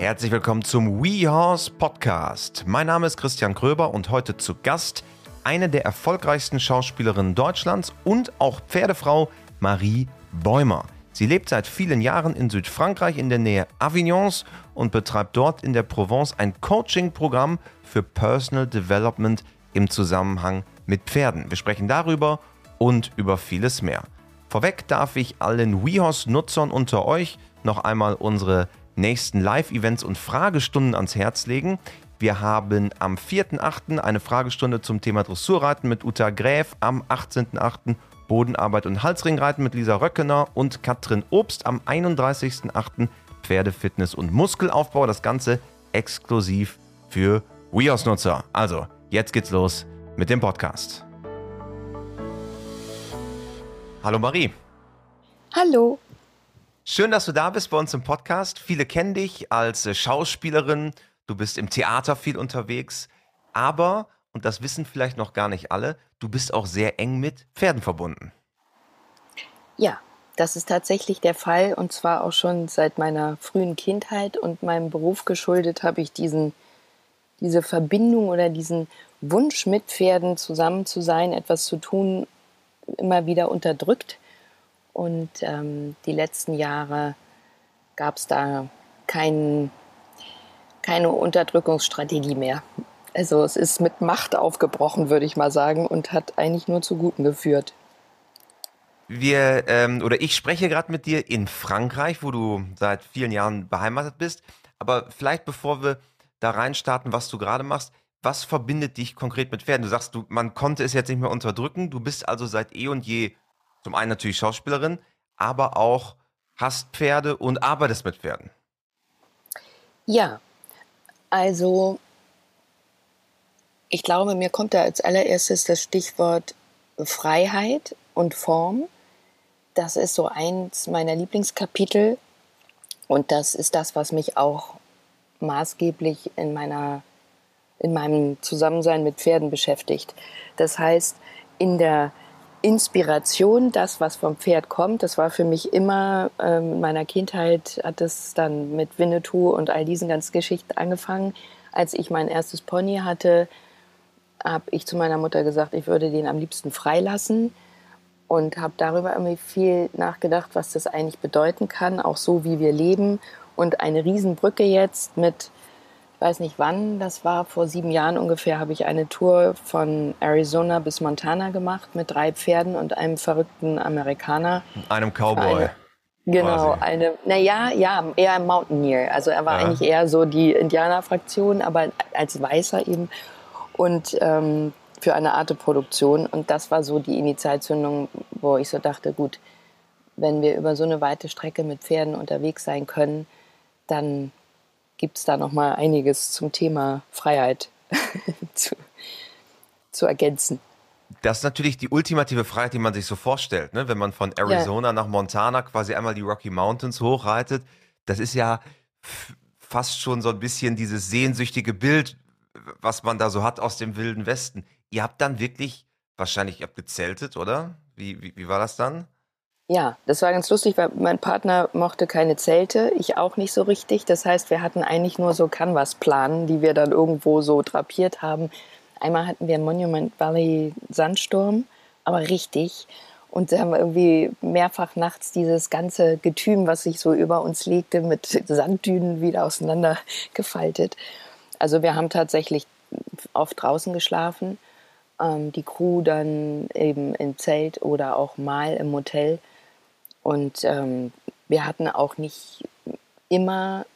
Herzlich willkommen zum WeHorse Podcast. Mein Name ist Christian Kröber und heute zu Gast eine der erfolgreichsten Schauspielerinnen Deutschlands und auch Pferdefrau Marie Bäumer. Sie lebt seit vielen Jahren in Südfrankreich in der Nähe Avignons und betreibt dort in der Provence ein Coaching-Programm für Personal Development im Zusammenhang mit Pferden. Wir sprechen darüber und über vieles mehr. Vorweg darf ich allen WeHorse-Nutzern unter euch noch einmal unsere nächsten Live-Events und Fragestunden ans Herz legen. Wir haben am 4.8. eine Fragestunde zum Thema Dressurreiten mit Uta Gräf, am 18.8. Bodenarbeit und Halsringreiten mit Lisa Röckener und Katrin Obst, am 31.8. Pferdefitness und Muskelaufbau. Das Ganze exklusiv für WeHorse-Nutzer. Also, jetzt geht's los mit dem Podcast. Hallo Marie. Hallo. Schön, dass du da bist bei uns im Podcast. Viele kennen dich als äh, Schauspielerin. Du bist im Theater viel unterwegs. Aber, und das wissen vielleicht noch gar nicht alle, du bist auch sehr eng mit Pferden verbunden. Ja, das ist tatsächlich der Fall. Und zwar auch schon seit meiner frühen Kindheit und meinem Beruf geschuldet habe ich diesen, diese Verbindung oder diesen Wunsch mit Pferden zusammen zu sein, etwas zu tun, immer wieder unterdrückt und ähm, die letzten Jahre gab es da kein, keine Unterdrückungsstrategie mehr. Also es ist mit Macht aufgebrochen, würde ich mal sagen, und hat eigentlich nur zu Guten geführt. Wir ähm, oder ich spreche gerade mit dir in Frankreich, wo du seit vielen Jahren beheimatet bist. Aber vielleicht bevor wir da reinstarten, was du gerade machst, was verbindet dich konkret mit Pferden? Du sagst, du, man konnte es jetzt nicht mehr unterdrücken. Du bist also seit eh und je zum einen natürlich Schauspielerin, aber auch hast Pferde und arbeitest mit Pferden. Ja, also ich glaube, mir kommt da als allererstes das Stichwort Freiheit und Form. Das ist so eins meiner Lieblingskapitel und das ist das, was mich auch maßgeblich in meiner in meinem Zusammensein mit Pferden beschäftigt. Das heißt, in der Inspiration, das, was vom Pferd kommt. Das war für mich immer, ähm, in meiner Kindheit hat es dann mit Winnetou und all diesen ganzen Geschichten angefangen. Als ich mein erstes Pony hatte, habe ich zu meiner Mutter gesagt, ich würde den am liebsten freilassen und habe darüber irgendwie viel nachgedacht, was das eigentlich bedeuten kann, auch so wie wir leben. Und eine Riesenbrücke jetzt mit weiß nicht wann, das war vor sieben Jahren ungefähr, habe ich eine Tour von Arizona bis Montana gemacht mit drei Pferden und einem verrückten Amerikaner. Einem Cowboy. Eine, genau, quasi. eine, naja, ja, eher ein Mountaineer. Also er war ja. eigentlich eher so die Indianerfraktion, aber als Weißer eben. Und ähm, für eine Art Produktion. Und das war so die Initialzündung, wo ich so dachte, gut, wenn wir über so eine weite Strecke mit Pferden unterwegs sein können, dann gibt es da noch mal einiges zum Thema Freiheit zu, zu ergänzen. Das ist natürlich die ultimative Freiheit, die man sich so vorstellt, ne? wenn man von Arizona ja. nach Montana quasi einmal die Rocky Mountains hochreitet. Das ist ja fast schon so ein bisschen dieses sehnsüchtige Bild, was man da so hat aus dem wilden Westen. Ihr habt dann wirklich, wahrscheinlich, ihr habt gezeltet, oder? Wie, wie, wie war das dann? Ja, das war ganz lustig, weil mein Partner mochte keine Zelte, ich auch nicht so richtig. Das heißt, wir hatten eigentlich nur so Canvas-Planen, die wir dann irgendwo so drapiert haben. Einmal hatten wir Monument Valley Sandsturm, aber richtig. Und da haben wir irgendwie mehrfach nachts dieses ganze Getüm, was sich so über uns legte, mit Sanddünen wieder auseinandergefaltet. Also wir haben tatsächlich oft draußen geschlafen. Ähm, die Crew dann eben im Zelt oder auch mal im Hotel. Und ähm, wir hatten auch nicht immer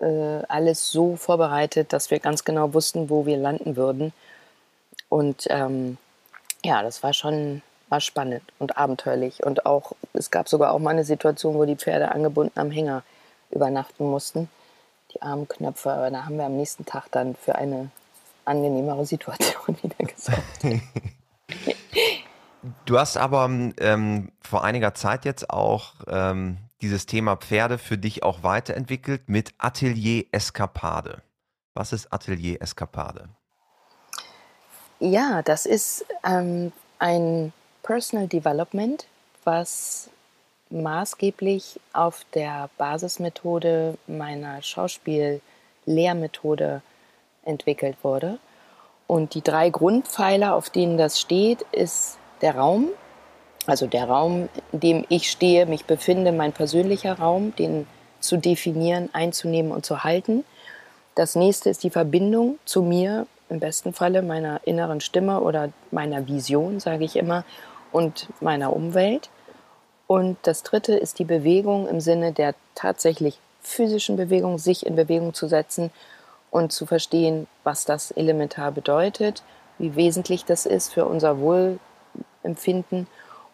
äh, alles so vorbereitet, dass wir ganz genau wussten, wo wir landen würden. Und ähm, ja, das war schon war spannend und abenteuerlich. Und auch, es gab sogar auch mal eine Situation, wo die Pferde angebunden am Hänger übernachten mussten. Die armen Knöpfe, aber da haben wir am nächsten Tag dann für eine angenehmere Situation wieder gesorgt. Du hast aber ähm, vor einiger Zeit jetzt auch ähm, dieses Thema Pferde für dich auch weiterentwickelt mit Atelier Eskapade. Was ist Atelier Eskapade? Ja, das ist ähm, ein Personal Development, was maßgeblich auf der Basismethode meiner Schauspiellehrmethode entwickelt wurde. Und die drei Grundpfeiler, auf denen das steht, ist der Raum, also der Raum, in dem ich stehe, mich befinde, mein persönlicher Raum, den zu definieren, einzunehmen und zu halten. Das nächste ist die Verbindung zu mir, im besten Falle meiner inneren Stimme oder meiner Vision, sage ich immer, und meiner Umwelt. Und das dritte ist die Bewegung im Sinne der tatsächlich physischen Bewegung, sich in Bewegung zu setzen und zu verstehen, was das elementar bedeutet, wie wesentlich das ist für unser Wohlempfinden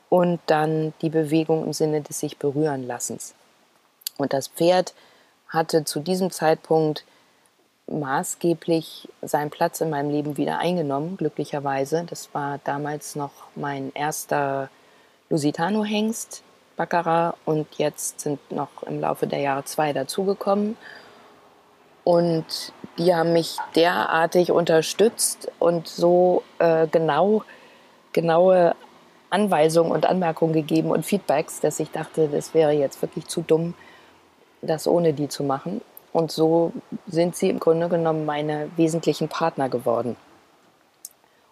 und dann die Bewegung im Sinne des sich berühren Lassens. Und das Pferd hatte zu diesem Zeitpunkt maßgeblich seinen Platz in meinem Leben wieder eingenommen, glücklicherweise. Das war damals noch mein erster Lusitano-Hengst, Baccarat, und jetzt sind noch im Laufe der Jahre zwei dazugekommen. Und die haben mich derartig unterstützt und so äh, genau, genaue Anweisungen und Anmerkungen gegeben und Feedbacks, dass ich dachte, das wäre jetzt wirklich zu dumm, das ohne die zu machen. Und so sind sie im Grunde genommen meine wesentlichen Partner geworden.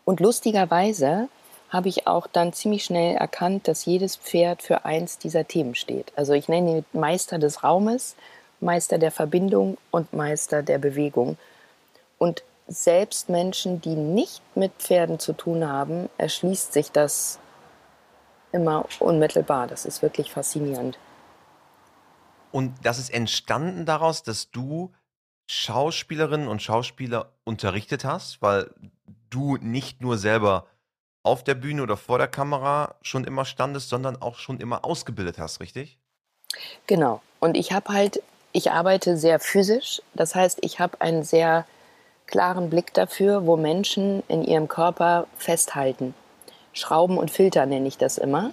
Und lustigerweise habe ich auch dann ziemlich schnell erkannt, dass jedes Pferd für eins dieser Themen steht. Also ich nenne ihn Meister des Raumes, Meister der Verbindung und Meister der Bewegung. Und selbst Menschen, die nicht mit Pferden zu tun haben, erschließt sich das immer unmittelbar. Das ist wirklich faszinierend. Und das ist entstanden daraus, dass du Schauspielerinnen und Schauspieler unterrichtet hast, weil du nicht nur selber auf der Bühne oder vor der Kamera schon immer standest, sondern auch schon immer ausgebildet hast, richtig? Genau. Und ich habe halt, ich arbeite sehr physisch. Das heißt, ich habe einen sehr klaren Blick dafür, wo Menschen in ihrem Körper festhalten. Schrauben und Filter nenne ich das immer.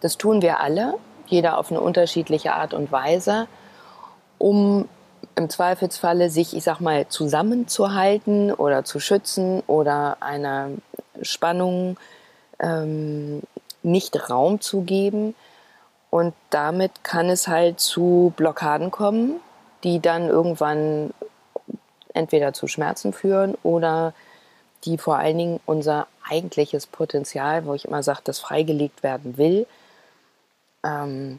Das tun wir alle, jeder auf eine unterschiedliche Art und Weise, um im Zweifelsfalle sich, ich sag mal, zusammenzuhalten oder zu schützen oder einer Spannung ähm, nicht Raum zu geben. Und damit kann es halt zu Blockaden kommen, die dann irgendwann entweder zu Schmerzen führen oder die vor allen Dingen unser eigentliches Potenzial, wo ich immer sage, das freigelegt werden will, ähm,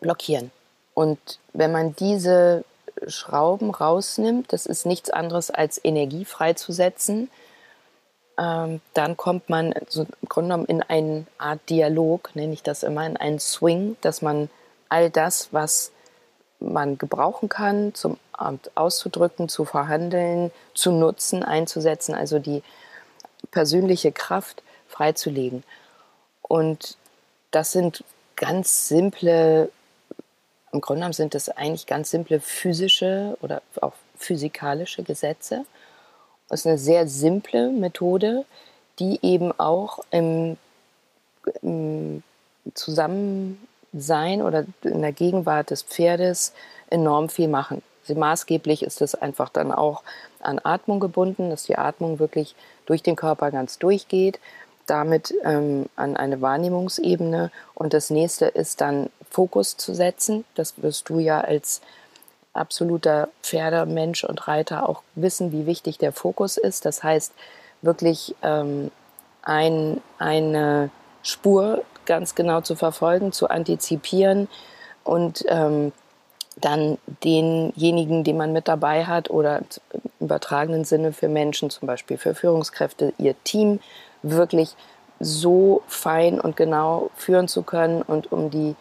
blockieren. Und wenn man diese Schrauben rausnimmt, das ist nichts anderes als Energie freizusetzen, ähm, dann kommt man so im Grunde genommen in eine Art Dialog, nenne ich das immer, in einen Swing, dass man all das, was man gebrauchen kann, zum auszudrücken, zu verhandeln, zu nutzen, einzusetzen, also die persönliche Kraft freizulegen. Und das sind ganz simple, im Grunde genommen sind das eigentlich ganz simple physische oder auch physikalische Gesetze. Das ist eine sehr simple Methode, die eben auch im, im Zusammensein oder in der Gegenwart des Pferdes enorm viel machen. Maßgeblich ist es einfach dann auch an Atmung gebunden, dass die Atmung wirklich durch den Körper ganz durchgeht, damit ähm, an eine Wahrnehmungsebene. Und das nächste ist dann Fokus zu setzen. Das wirst du ja als absoluter Pferdemensch und Reiter auch wissen, wie wichtig der Fokus ist. Das heißt, wirklich ähm, ein, eine Spur ganz genau zu verfolgen, zu antizipieren und ähm, dann denjenigen, den man mit dabei hat oder im übertragenen Sinne für Menschen, zum Beispiel für Führungskräfte, ihr Team wirklich so fein und genau führen zu können und um die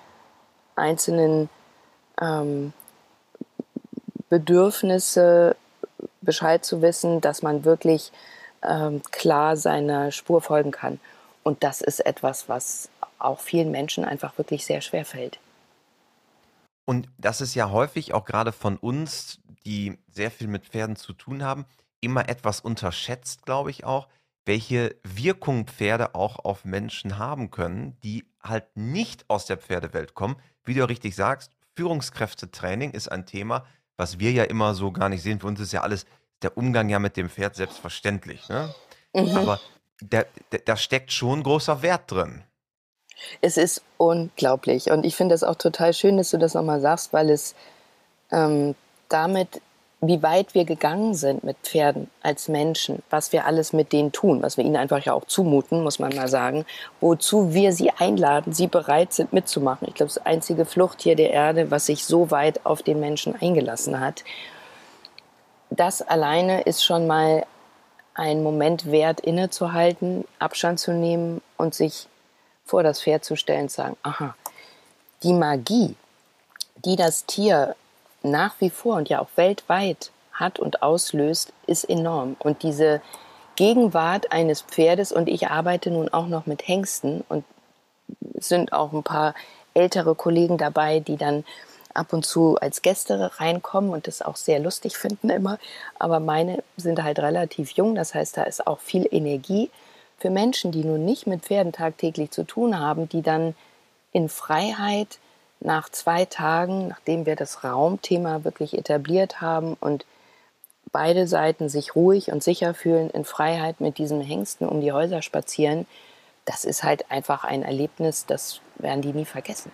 einzelnen ähm, Bedürfnisse Bescheid zu wissen, dass man wirklich ähm, klar seiner Spur folgen kann. Und das ist etwas, was auch vielen Menschen einfach wirklich sehr schwer fällt. Und das ist ja häufig auch gerade von uns, die sehr viel mit Pferden zu tun haben, immer etwas unterschätzt, glaube ich auch, welche Wirkung Pferde auch auf Menschen haben können, die halt nicht aus der Pferdewelt kommen. Wie du richtig sagst, Führungskräftetraining ist ein Thema, was wir ja immer so gar nicht sehen. Für uns ist ja alles der Umgang ja mit dem Pferd selbstverständlich. Ne? Mhm. Aber da, da steckt schon großer Wert drin. Es ist unglaublich. Und ich finde es auch total schön, dass du das nochmal sagst, weil es ähm, damit, wie weit wir gegangen sind mit Pferden als Menschen, was wir alles mit denen tun, was wir ihnen einfach ja auch zumuten, muss man mal sagen, wozu wir sie einladen, sie bereit sind mitzumachen. Ich glaube, das einzige Fluchttier der Erde, was sich so weit auf den Menschen eingelassen hat. Das alleine ist schon mal ein Moment wert, innezuhalten, Abstand zu nehmen und sich vor das Pferd zu stellen zu sagen, aha, die Magie, die das Tier nach wie vor und ja auch weltweit hat und auslöst, ist enorm. Und diese Gegenwart eines Pferdes, und ich arbeite nun auch noch mit Hengsten und sind auch ein paar ältere Kollegen dabei, die dann ab und zu als Gäste reinkommen und das auch sehr lustig finden immer. Aber meine sind halt relativ jung, das heißt, da ist auch viel Energie für Menschen, die nun nicht mit Pferden tagtäglich zu tun haben, die dann in Freiheit nach zwei Tagen, nachdem wir das Raumthema wirklich etabliert haben und beide Seiten sich ruhig und sicher fühlen, in Freiheit mit diesen Hengsten um die Häuser spazieren, das ist halt einfach ein Erlebnis, das werden die nie vergessen.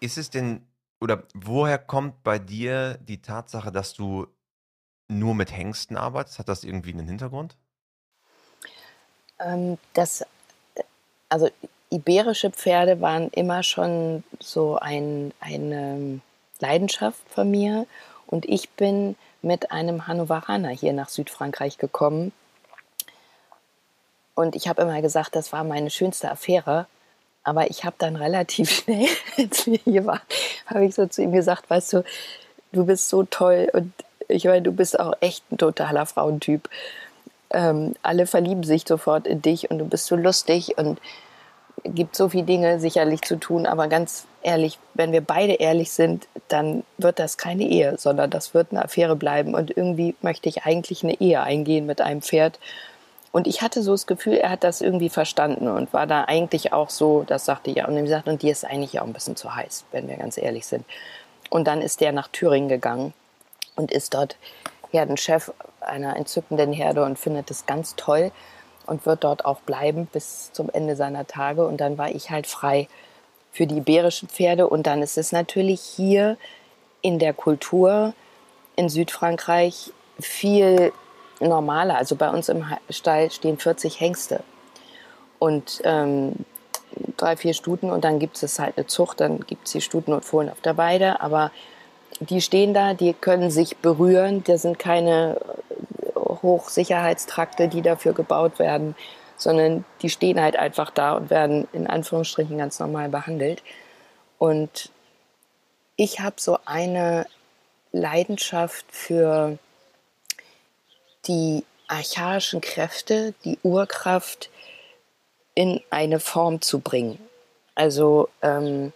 Ist es denn, oder woher kommt bei dir die Tatsache, dass du nur mit Hengsten arbeitest? Hat das irgendwie einen Hintergrund? Ähm, das, also iberische Pferde waren immer schon so ein, eine Leidenschaft von mir. Und ich bin mit einem Hannoveraner hier nach Südfrankreich gekommen. Und ich habe immer gesagt, das war meine schönste Affäre, aber ich habe dann relativ schnell, als wir hier waren, habe ich so zu ihm gesagt, weißt du, du bist so toll und ich meine, du bist auch echt ein totaler Frauentyp. Ähm, alle verlieben sich sofort in dich und du bist so lustig und gibt so viele Dinge sicherlich zu tun, aber ganz ehrlich, wenn wir beide ehrlich sind, dann wird das keine Ehe, sondern das wird eine Affäre bleiben. Und irgendwie möchte ich eigentlich eine Ehe eingehen mit einem Pferd. Und ich hatte so das Gefühl, er hat das irgendwie verstanden und war da eigentlich auch so, das sagte ich ja, und ihm gesagt, und dir ist eigentlich auch ein bisschen zu heiß, wenn wir ganz ehrlich sind. Und dann ist der nach Thüringen gegangen und ist dort Herdenchef einer entzückenden Herde und findet es ganz toll und wird dort auch bleiben bis zum Ende seiner Tage. Und dann war ich halt frei für die iberischen Pferde. Und dann ist es natürlich hier in der Kultur in Südfrankreich viel normaler. Also bei uns im Stall stehen 40 Hengste und ähm, drei, vier Stuten und dann gibt es halt eine Zucht, dann gibt es die Stuten und Fohlen auf der Weide, aber die stehen da, die können sich berühren, da sind keine Hochsicherheitstrakte, die dafür gebaut werden, sondern die stehen halt einfach da und werden in Anführungsstrichen ganz normal behandelt. Und ich habe so eine Leidenschaft für die archaischen Kräfte, die Urkraft in eine Form zu bringen. Also ähm,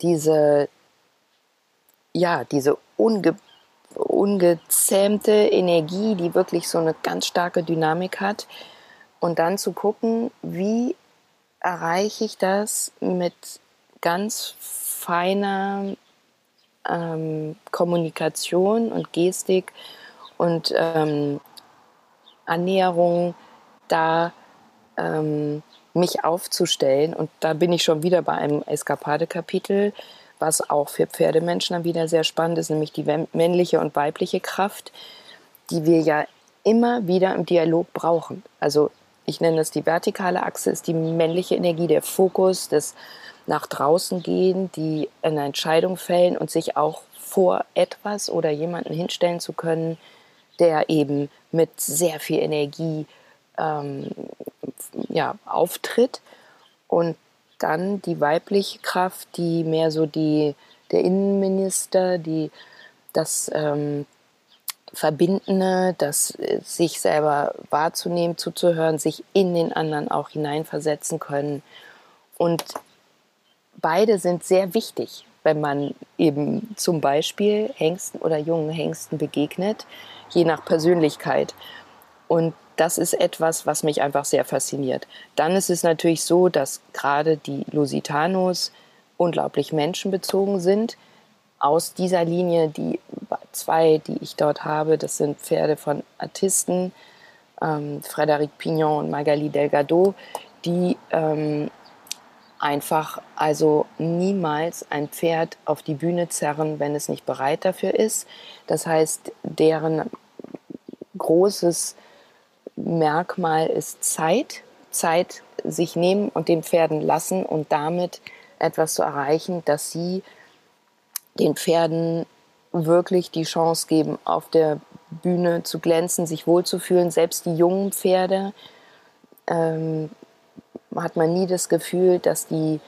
diese, ja, diese unge, ungezähmte Energie, die wirklich so eine ganz starke Dynamik hat. Und dann zu gucken, wie erreiche ich das mit ganz feiner ähm, Kommunikation und Gestik und ähm, Annäherung da ähm, mich aufzustellen. Und da bin ich schon wieder bei einem Eskapade-Kapitel, was auch für Pferdemenschen dann wieder sehr spannend ist, nämlich die männliche und weibliche Kraft, die wir ja immer wieder im Dialog brauchen. Also ich nenne es die vertikale Achse, ist die männliche Energie, der Fokus, das nach draußen gehen, die eine Entscheidung fällen und sich auch vor etwas oder jemanden hinstellen zu können, der eben mit sehr viel Energie ähm, ja, auftritt. Und dann die weibliche Kraft, die mehr so die, der Innenminister, die das ähm, Verbindende, das äh, sich selber wahrzunehmen, zuzuhören, sich in den anderen auch hineinversetzen können. Und beide sind sehr wichtig, wenn man eben zum Beispiel Hengsten oder jungen Hengsten begegnet, je nach Persönlichkeit. Und das ist etwas, was mich einfach sehr fasziniert. Dann ist es natürlich so, dass gerade die Lusitanos unglaublich menschenbezogen sind. Aus dieser Linie, die zwei, die ich dort habe, das sind Pferde von Artisten, ähm, Frédéric Pignon und Magali Delgado, die ähm, einfach also niemals ein Pferd auf die Bühne zerren, wenn es nicht bereit dafür ist. Das heißt, deren großes Merkmal ist Zeit, Zeit sich nehmen und den Pferden lassen und damit etwas zu erreichen, dass sie den Pferden wirklich die Chance geben, auf der Bühne zu glänzen, sich wohlzufühlen. Selbst die jungen Pferde ähm, hat man nie das Gefühl, dass die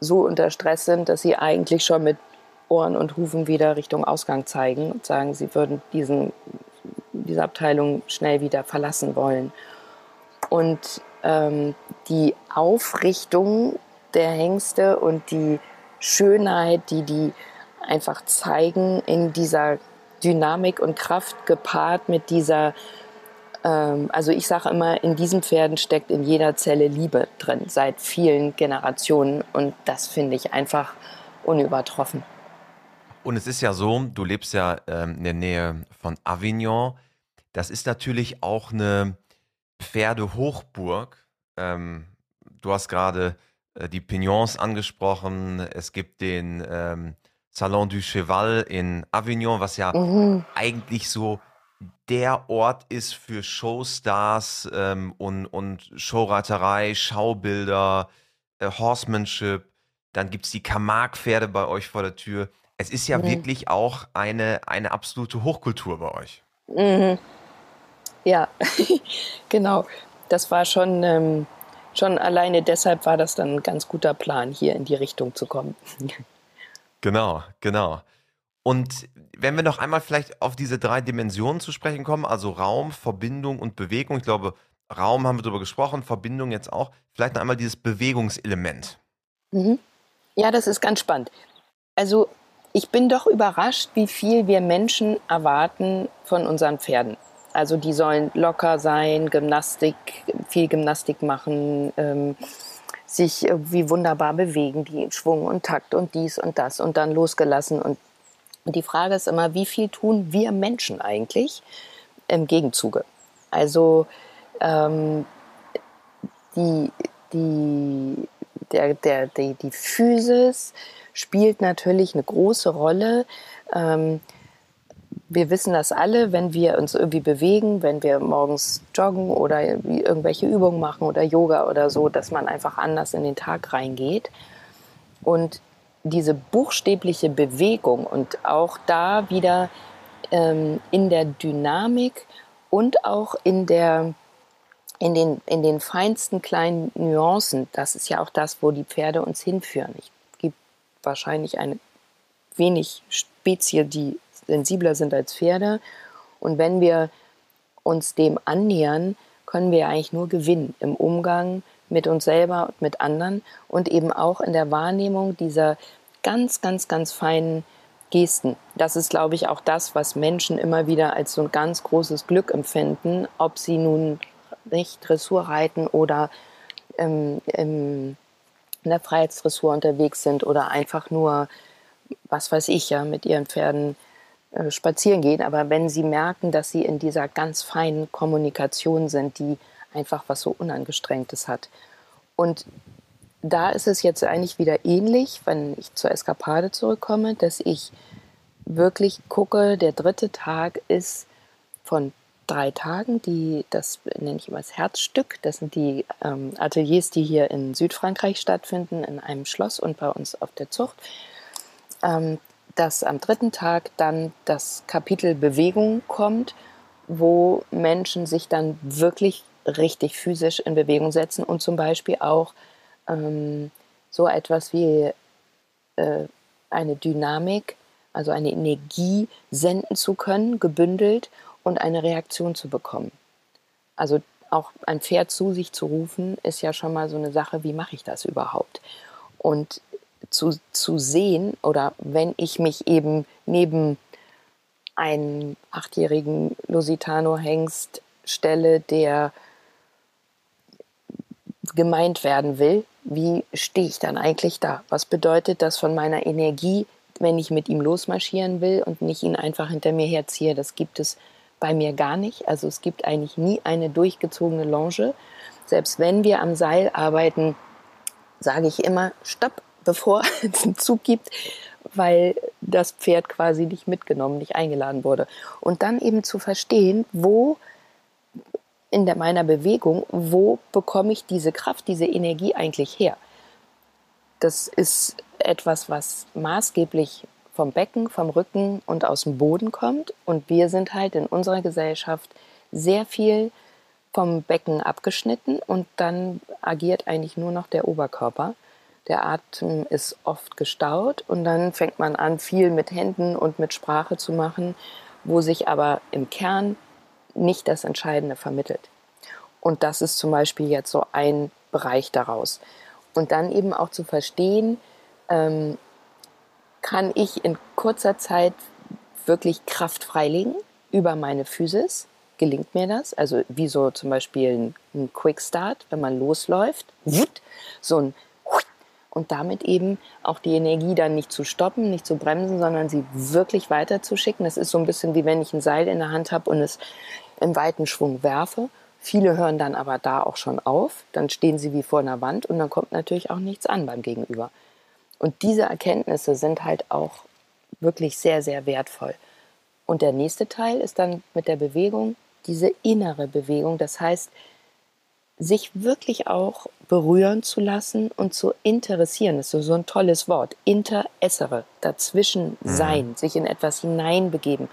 so unter Stress sind, dass sie eigentlich schon mit Ohren und Hufen wieder Richtung Ausgang zeigen und sagen, sie würden diesen, diese Abteilung schnell wieder verlassen wollen. Und ähm, die Aufrichtung der Hengste und die Schönheit, die die einfach zeigen in dieser Dynamik und Kraft gepaart mit dieser ähm, also ich sage immer, in diesen Pferden steckt in jeder Zelle Liebe drin, seit vielen Generationen. Und das finde ich einfach unübertroffen. Und es ist ja so, du lebst ja ähm, in der Nähe von Avignon. Das ist natürlich auch eine Pferdehochburg. Ähm, du hast gerade äh, die Pignons angesprochen. Es gibt den ähm, Salon du Cheval in Avignon, was ja mhm. eigentlich so der Ort ist für Showstars ähm, und, und Showreiterei, Schaubilder, äh, Horsemanship. Dann gibt es die Camargue-Pferde bei euch vor der Tür. Es ist ja mhm. wirklich auch eine, eine absolute Hochkultur bei euch. Mhm. Ja, genau. Das war schon, ähm, schon alleine deshalb war das dann ein ganz guter Plan, hier in die Richtung zu kommen. genau, genau. Und wenn wir noch einmal vielleicht auf diese drei Dimensionen zu sprechen kommen, also Raum, Verbindung und Bewegung. Ich glaube, Raum haben wir darüber gesprochen, Verbindung jetzt auch. Vielleicht noch einmal dieses Bewegungselement. Mhm. Ja, das ist ganz spannend. Also ich bin doch überrascht, wie viel wir Menschen erwarten von unseren Pferden. Also die sollen locker sein, Gymnastik, viel Gymnastik machen, ähm, sich irgendwie wunderbar bewegen, die Schwung und Takt und dies und das und dann losgelassen und die Frage ist immer, wie viel tun wir Menschen eigentlich im Gegenzuge? Also ähm, die, die, der, der, die, die Physis spielt natürlich eine große Rolle. Ähm, wir wissen das alle, wenn wir uns irgendwie bewegen, wenn wir morgens joggen oder irgendwelche Übungen machen oder Yoga oder so, dass man einfach anders in den Tag reingeht. Und diese buchstäbliche Bewegung und auch da wieder ähm, in der Dynamik und auch in der in den, in den feinsten kleinen Nuancen, das ist ja auch das, wo die Pferde uns hinführen. Es gibt wahrscheinlich eine wenig Spezie, die sensibler sind als Pferde. Und wenn wir uns dem annähern, können wir eigentlich nur gewinnen im Umgang mit uns selber und mit anderen und eben auch in der Wahrnehmung dieser ganz, ganz, ganz feinen Gesten. Das ist, glaube ich, auch das, was Menschen immer wieder als so ein ganz großes Glück empfinden, ob sie nun nicht Dressur reiten oder ähm, im, in der Freiheitsdressur unterwegs sind oder einfach nur, was weiß ich ja, mit ihren Pferden äh, spazieren gehen. Aber wenn sie merken, dass sie in dieser ganz feinen Kommunikation sind, die einfach was so Unangestrengtes hat. Und da ist es jetzt eigentlich wieder ähnlich, wenn ich zur Eskapade zurückkomme, dass ich wirklich gucke, der dritte Tag ist von drei Tagen, die, das nenne ich immer das Herzstück. Das sind die ähm, Ateliers, die hier in Südfrankreich stattfinden, in einem Schloss und bei uns auf der Zucht. Ähm, dass am dritten Tag dann das Kapitel Bewegung kommt, wo Menschen sich dann wirklich richtig physisch in Bewegung setzen und zum Beispiel auch ähm, so etwas wie äh, eine Dynamik, also eine Energie senden zu können, gebündelt und eine Reaktion zu bekommen. Also auch ein Pferd zu sich zu rufen, ist ja schon mal so eine Sache, wie mache ich das überhaupt? Und zu, zu sehen oder wenn ich mich eben neben einen achtjährigen Lusitano-Hengst stelle, der gemeint werden will, wie stehe ich dann eigentlich da? Was bedeutet das von meiner Energie, wenn ich mit ihm losmarschieren will und nicht ihn einfach hinter mir herziehe? Das gibt es bei mir gar nicht. Also es gibt eigentlich nie eine durchgezogene Longe. Selbst wenn wir am Seil arbeiten, sage ich immer, stopp, bevor es einen Zug gibt, weil das Pferd quasi nicht mitgenommen, nicht eingeladen wurde. Und dann eben zu verstehen, wo in der, meiner Bewegung, wo bekomme ich diese Kraft, diese Energie eigentlich her? Das ist etwas, was maßgeblich vom Becken, vom Rücken und aus dem Boden kommt. Und wir sind halt in unserer Gesellschaft sehr viel vom Becken abgeschnitten und dann agiert eigentlich nur noch der Oberkörper. Der Atem ist oft gestaut und dann fängt man an, viel mit Händen und mit Sprache zu machen, wo sich aber im Kern nicht das Entscheidende vermittelt. Und das ist zum Beispiel jetzt so ein Bereich daraus. Und dann eben auch zu verstehen, ähm, kann ich in kurzer Zeit wirklich Kraft freilegen über meine Physis? Gelingt mir das? Also wie so zum Beispiel ein, ein Quick Start, wenn man losläuft, so ein und damit eben auch die Energie dann nicht zu stoppen, nicht zu bremsen, sondern sie wirklich weiterzuschicken. Das ist so ein bisschen wie wenn ich ein Seil in der Hand habe und es im weiten Schwung werfe. Viele hören dann aber da auch schon auf, dann stehen sie wie vor einer Wand und dann kommt natürlich auch nichts an beim Gegenüber. Und diese Erkenntnisse sind halt auch wirklich sehr, sehr wertvoll. Und der nächste Teil ist dann mit der Bewegung, diese innere Bewegung. Das heißt, sich wirklich auch berühren zu lassen und zu interessieren. Das ist so ein tolles Wort. Interessere, dazwischen mhm. sein, mhm. sich in etwas hineinbegeben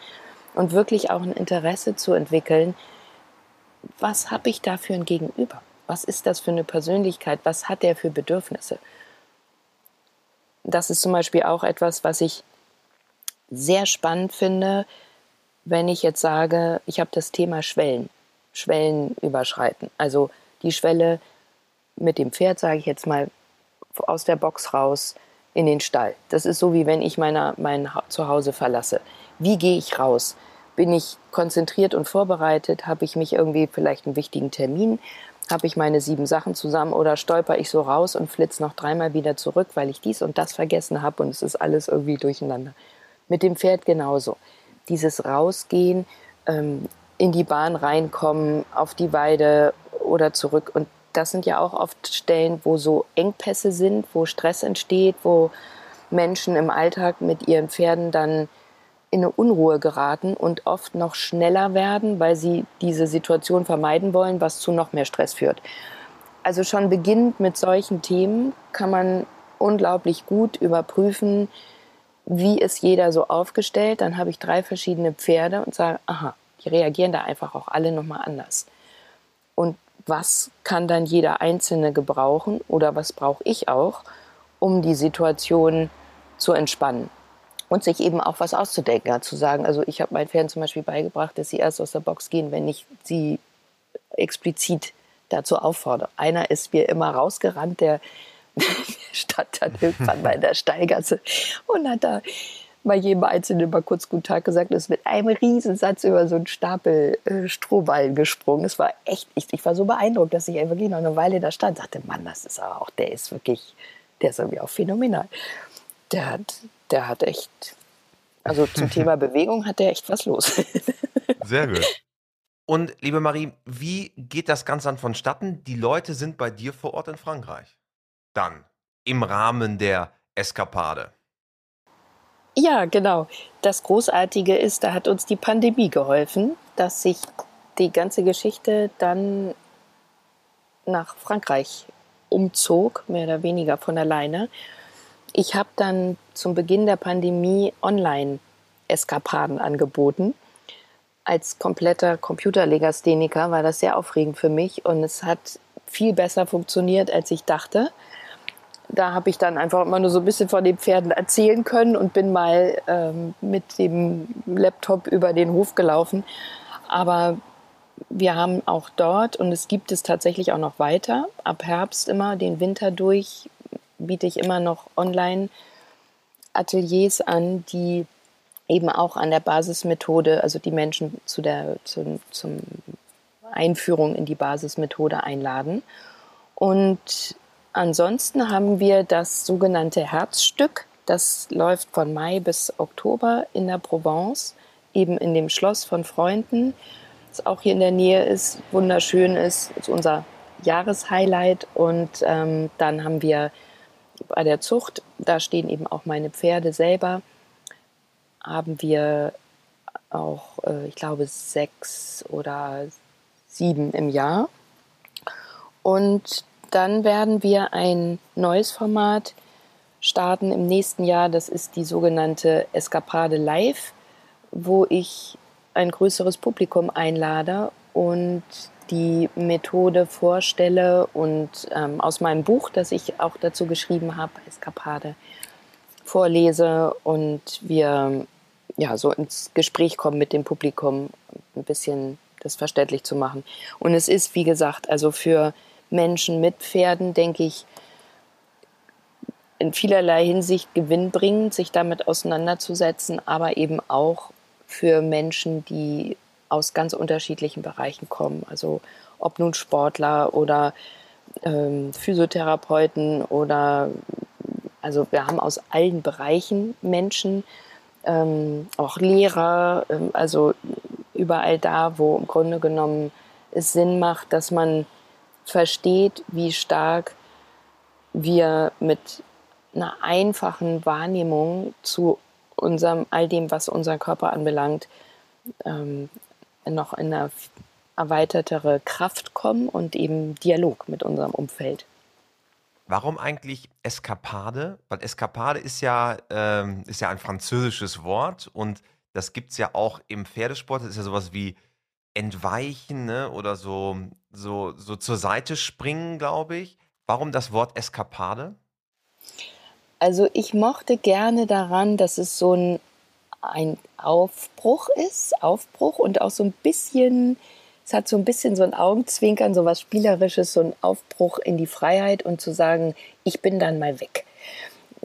und wirklich auch ein Interesse zu entwickeln. Was habe ich da für ein Gegenüber? Was ist das für eine Persönlichkeit? Was hat der für Bedürfnisse? Das ist zum Beispiel auch etwas, was ich sehr spannend finde, wenn ich jetzt sage, ich habe das Thema Schwellen, Schwellen überschreiten. Also die Schwelle mit dem Pferd, sage ich jetzt mal, aus der Box raus in den Stall. Das ist so, wie wenn ich meine, mein Zuhause verlasse. Wie gehe ich raus? Bin ich konzentriert und vorbereitet? Habe ich mich irgendwie vielleicht einen wichtigen Termin? Habe ich meine sieben Sachen zusammen oder stolper ich so raus und flitze noch dreimal wieder zurück, weil ich dies und das vergessen habe und es ist alles irgendwie durcheinander. Mit dem Pferd genauso. Dieses Rausgehen, ähm, in die Bahn reinkommen, auf die Weide oder zurück. Und das sind ja auch oft Stellen, wo so Engpässe sind, wo Stress entsteht, wo Menschen im Alltag mit ihren Pferden dann in eine Unruhe geraten und oft noch schneller werden, weil sie diese Situation vermeiden wollen, was zu noch mehr Stress führt. Also schon beginnend mit solchen Themen kann man unglaublich gut überprüfen, wie ist jeder so aufgestellt. Dann habe ich drei verschiedene Pferde und sage, aha, die reagieren da einfach auch alle nochmal anders. Und was kann dann jeder Einzelne gebrauchen oder was brauche ich auch, um die Situation zu entspannen und sich eben auch was auszudenken, zu sagen, also ich habe meinen Pferden zum Beispiel beigebracht, dass sie erst aus der Box gehen, wenn ich sie explizit dazu auffordere. Einer ist mir immer rausgerannt, der stand dann irgendwann in der Steigasse und hat da bei jedem Einzelnen mal kurz Guten Tag gesagt, ist mit einem Riesensatz über so einen Stapel äh, Strohballen gesprungen. Es war echt, ich, ich, war so beeindruckt, dass ich wirklich noch eine Weile da stand. Sagte, Mann, das ist aber auch, der ist wirklich, der ist irgendwie auch phänomenal. Der hat, der hat echt, also zum Thema Bewegung hat der echt was los. Sehr gut. Und liebe Marie, wie geht das Ganze dann vonstatten? Die Leute sind bei dir vor Ort in Frankreich. Dann im Rahmen der Eskapade. Ja, genau. Das Großartige ist, da hat uns die Pandemie geholfen, dass sich die ganze Geschichte dann nach Frankreich umzog, mehr oder weniger von alleine. Ich habe dann zum Beginn der Pandemie Online-Eskapaden angeboten. Als kompletter Computerlegastheniker war das sehr aufregend für mich und es hat viel besser funktioniert, als ich dachte da habe ich dann einfach immer nur so ein bisschen von den Pferden erzählen können und bin mal ähm, mit dem Laptop über den Hof gelaufen. Aber wir haben auch dort, und es gibt es tatsächlich auch noch weiter, ab Herbst immer, den Winter durch, biete ich immer noch Online-Ateliers an, die eben auch an der Basismethode, also die Menschen zu der, zu, zum Einführung in die Basismethode einladen. Und Ansonsten haben wir das sogenannte Herzstück. Das läuft von Mai bis Oktober in der Provence, eben in dem Schloss von Freunden, das auch hier in der Nähe ist, wunderschön ist. Ist unser Jahreshighlight. Und ähm, dann haben wir bei der Zucht, da stehen eben auch meine Pferde selber, haben wir auch, äh, ich glaube, sechs oder sieben im Jahr. Und dann werden wir ein neues Format starten im nächsten Jahr. Das ist die sogenannte Escapade Live, wo ich ein größeres Publikum einlade und die Methode vorstelle und ähm, aus meinem Buch, das ich auch dazu geschrieben habe, Eskapade, vorlese und wir ja so ins Gespräch kommen mit dem Publikum, ein bisschen das verständlich zu machen. Und es ist, wie gesagt, also für Menschen mit Pferden, denke ich, in vielerlei Hinsicht gewinnbringend, sich damit auseinanderzusetzen, aber eben auch für Menschen, die aus ganz unterschiedlichen Bereichen kommen. Also ob nun Sportler oder ähm, Physiotherapeuten oder also wir haben aus allen Bereichen Menschen, ähm, auch Lehrer, ähm, also überall da, wo im Grunde genommen es Sinn macht, dass man versteht, wie stark wir mit einer einfachen Wahrnehmung zu unserem, all dem, was unseren Körper anbelangt, ähm, noch in eine erweitertere Kraft kommen und eben Dialog mit unserem Umfeld. Warum eigentlich Eskapade? Weil Eskapade ist ja, ähm, ist ja ein französisches Wort und das gibt es ja auch im Pferdesport. Das ist ja sowas wie entweichen ne? oder so, so, so zur Seite springen, glaube ich. Warum das Wort Eskapade? Also ich mochte gerne daran, dass es so ein, ein Aufbruch ist, Aufbruch und auch so ein bisschen, es hat so ein bisschen so ein Augenzwinkern, so was Spielerisches, so ein Aufbruch in die Freiheit und zu sagen, ich bin dann mal weg.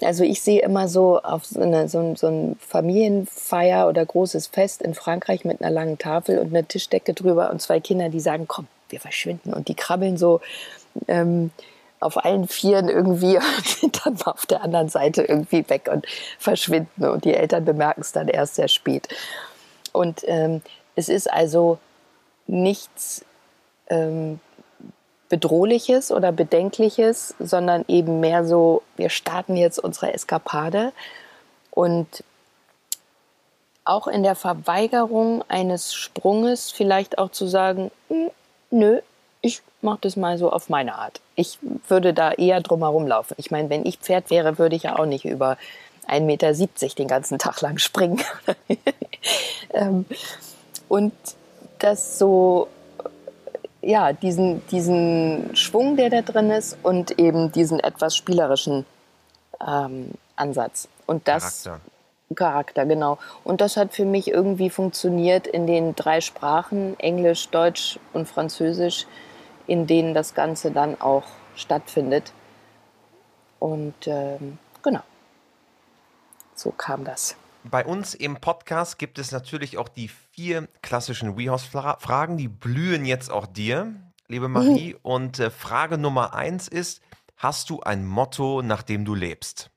Also ich sehe immer so auf so, eine, so, so ein Familienfeier oder großes Fest in Frankreich mit einer langen Tafel und einer Tischdecke drüber und zwei Kinder, die sagen, komm, wir verschwinden und die krabbeln so ähm, auf allen Vieren irgendwie und sind dann auf der anderen Seite irgendwie weg und verschwinden. Und die Eltern bemerken es dann erst sehr spät. Und ähm, es ist also nichts ähm, Bedrohliches oder Bedenkliches, sondern eben mehr so, wir starten jetzt unsere Eskapade. Und auch in der Verweigerung eines Sprunges vielleicht auch zu sagen, hm, nö, ich mache das mal so auf meine Art. Ich würde da eher drumherum laufen. Ich meine, wenn ich Pferd wäre, würde ich ja auch nicht über 1,70 Meter den ganzen Tag lang springen. ähm, und das so, ja, diesen, diesen Schwung, der da drin ist und eben diesen etwas spielerischen ähm, Ansatz. Und das. Charakter. Charakter, genau. Und das hat für mich irgendwie funktioniert in den drei Sprachen, Englisch, Deutsch und Französisch in denen das Ganze dann auch stattfindet. Und ähm, genau, so kam das. Bei uns im Podcast gibt es natürlich auch die vier klassischen WeHorse-Fragen, die blühen jetzt auch dir, liebe Marie. Mhm. Und äh, Frage Nummer eins ist: Hast du ein Motto, nach dem du lebst?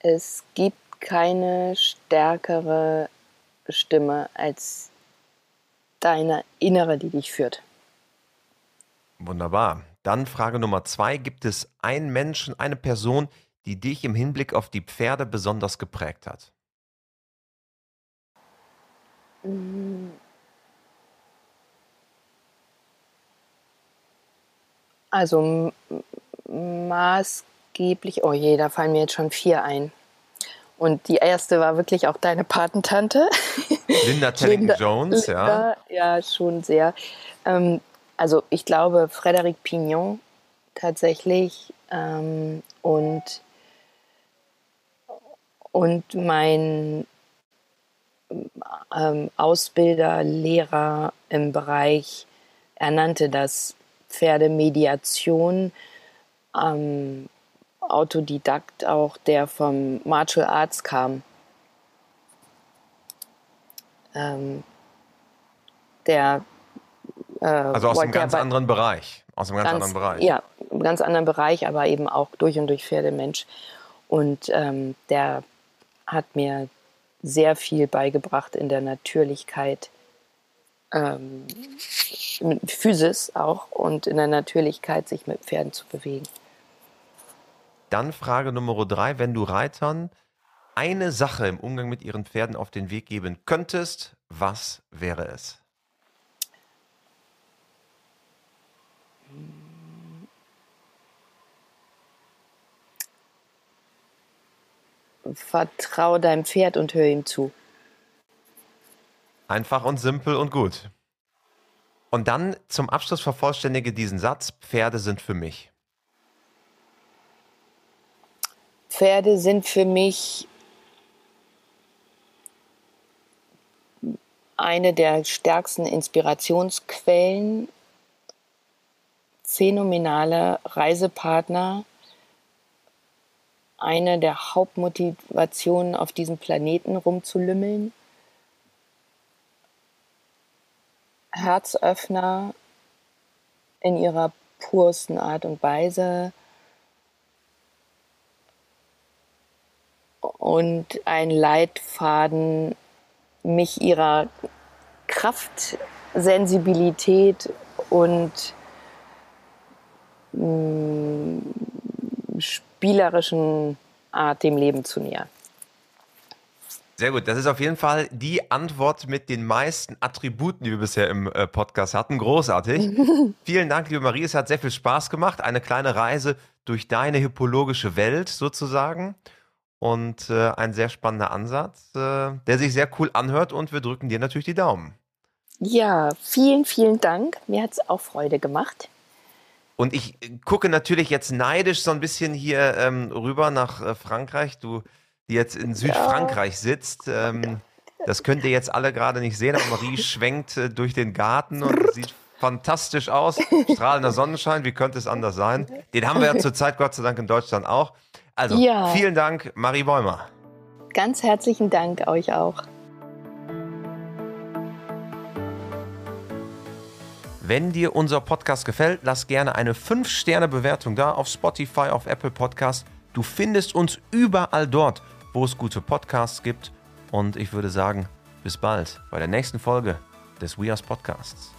Es gibt keine stärkere Stimme als deine innere, die dich führt. Wunderbar. Dann Frage Nummer zwei. Gibt es einen Menschen, eine Person, die dich im Hinblick auf die Pferde besonders geprägt hat? Also maßgeblich, oh je, da fallen mir jetzt schon vier ein. Und die erste war wirklich auch deine Patentante. Linda Tellington-Jones, ja. Ja, schon sehr. Ähm, also ich glaube, Frédéric Pignon tatsächlich ähm, und, und mein ähm, Ausbilder, Lehrer im Bereich, er nannte das Pferdemediation. Ähm, Autodidakt auch, der vom Martial Arts kam. Ähm, der äh, also aus einem ganz anderen Bereich. Aus einem ganz, ganz, anderen Bereich. Ja, einem ganz anderen Bereich, aber eben auch durch und durch Pferdemensch. Und ähm, der hat mir sehr viel beigebracht in der Natürlichkeit, ähm, Physis auch und in der Natürlichkeit, sich mit Pferden zu bewegen. Dann Frage Nummer drei, wenn du Reitern eine Sache im Umgang mit ihren Pferden auf den Weg geben könntest, was wäre es? Vertrau deinem Pferd und hör ihm zu. Einfach und simpel und gut. Und dann zum Abschluss vervollständige diesen Satz, Pferde sind für mich. Pferde sind für mich eine der stärksten Inspirationsquellen, phänomenale Reisepartner, eine der Hauptmotivationen auf diesem Planeten rumzulümmeln, Herzöffner in ihrer pursten Art und Weise. Und ein Leitfaden, mich ihrer Kraft, Sensibilität und mh, mm, spielerischen Art dem Leben zu nähern. Sehr gut, das ist auf jeden Fall die Antwort mit den meisten Attributen, die wir bisher im äh, Podcast hatten. Großartig. Vielen Dank, liebe Marie. Es hat sehr viel Spaß gemacht. Eine kleine Reise durch deine hippologische Welt sozusagen. Und äh, ein sehr spannender Ansatz, äh, der sich sehr cool anhört. Und wir drücken dir natürlich die Daumen. Ja, vielen, vielen Dank. Mir hat es auch Freude gemacht. Und ich gucke natürlich jetzt neidisch so ein bisschen hier ähm, rüber nach äh, Frankreich. Du, die jetzt in Südfrankreich ja. sitzt. Ähm, das könnt ihr jetzt alle gerade nicht sehen, aber Marie schwenkt äh, durch den Garten und sieht fantastisch aus. Strahlender Sonnenschein, wie könnte es anders sein? Den haben wir ja zurzeit Gott sei Dank in Deutschland auch. Also, ja. vielen Dank, Marie Bäumer. Ganz herzlichen Dank euch auch. Wenn dir unser Podcast gefällt, lass gerne eine 5-Sterne-Bewertung da auf Spotify, auf Apple Podcast. Du findest uns überall dort, wo es gute Podcasts gibt. Und ich würde sagen, bis bald bei der nächsten Folge des We Are Podcasts.